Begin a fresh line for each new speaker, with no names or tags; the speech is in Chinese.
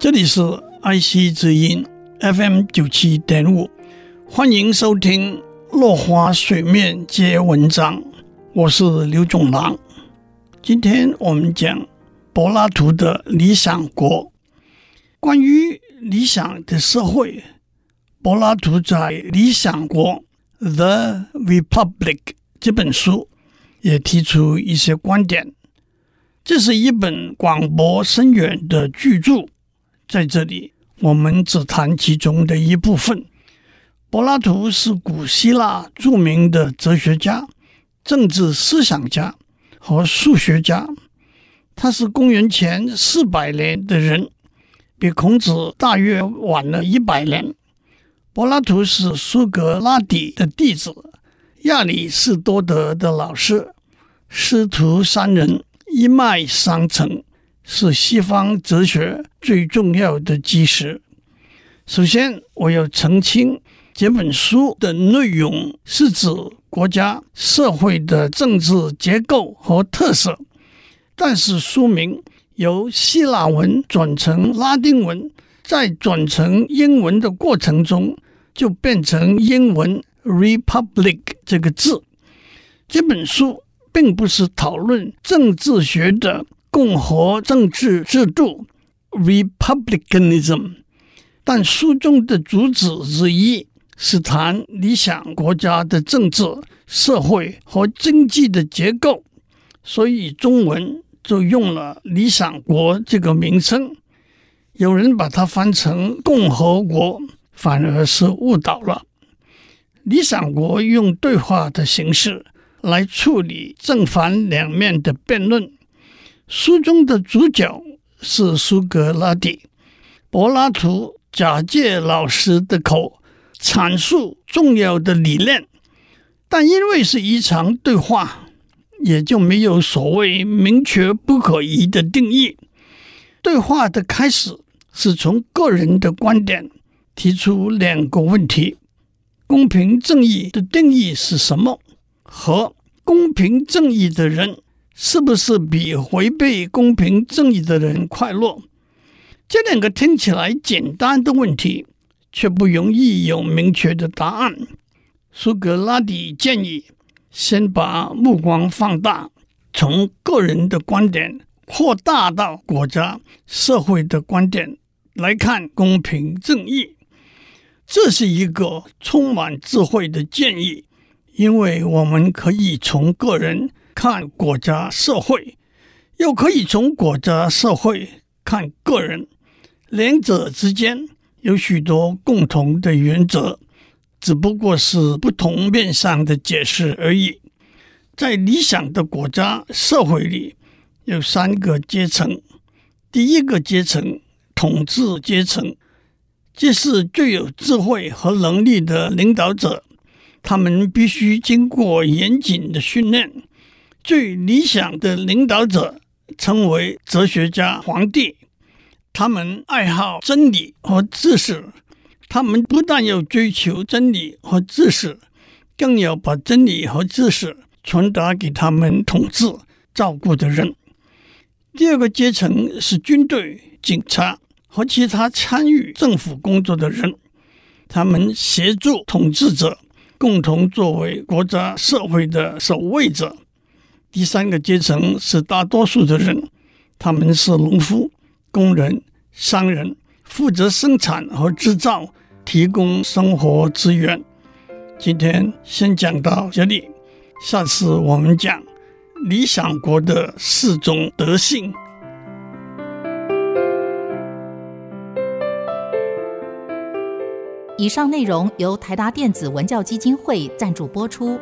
这里是爱惜之音 FM 九七点五，欢迎收听《落花水面皆文章》，我是刘总郎。今天我们讲柏拉图的《理想国》。关于理想的社会，柏拉图在《理想国》（The Republic） 这本书也提出一些观点。这是一本广博深远的巨著。在这里，我们只谈其中的一部分。柏拉图是古希腊著名的哲学家、政治思想家和数学家。他是公元前四百年的人，比孔子大约晚了一百年。柏拉图是苏格拉底的弟子，亚里士多德的老师，师徒三人一脉相承。是西方哲学最重要的基石。首先，我要澄清，这本书的内容是指国家社会的政治结构和特色，但是书名由希腊文转成拉丁文，在转成英文的过程中，就变成英文 “republic” 这个字。这本书并不是讨论政治学的。共和政治制度 （republicanism），但书中的主旨之一是谈理想国家的政治、社会和经济的结构，所以中文就用了“理想国”这个名称。有人把它翻成“共和国”，反而是误导了。理想国用对话的形式来处理正反两面的辩论。书中的主角是苏格拉底，柏拉图假借老师的口阐述重要的理念，但因为是一场对话，也就没有所谓明确不可移的定义。对话的开始是从个人的观点提出两个问题：公平正义的定义是什么？和公平正义的人。是不是比违背公平正义的人快乐？这两个听起来简单的问题，却不容易有明确的答案。苏格拉底建议，先把目光放大，从个人的观点扩大到国家社会的观点来看公平正义。这是一个充满智慧的建议，因为我们可以从个人。看国家社会，又可以从国家社会看个人，两者之间有许多共同的原则，只不过是不同面上的解释而已。在理想的国家社会里，有三个阶层。第一个阶层，统治阶层，这是最有智慧和能力的领导者，他们必须经过严谨的训练。最理想的领导者称为哲学家、皇帝，他们爱好真理和知识，他们不但要追求真理和知识，更要把真理和知识传达给他们统治、照顾的人。第二个阶层是军队、警察和其他参与政府工作的人，他们协助统治者，共同作为国家社会的守卫者。第三个阶层是大多数的人，他们是农夫、工人、商人，负责生产和制造，提供生活资源。今天先讲到这里，下次我们讲理想国的四种德性。
以上内容由台达电子文教基金会赞助播出。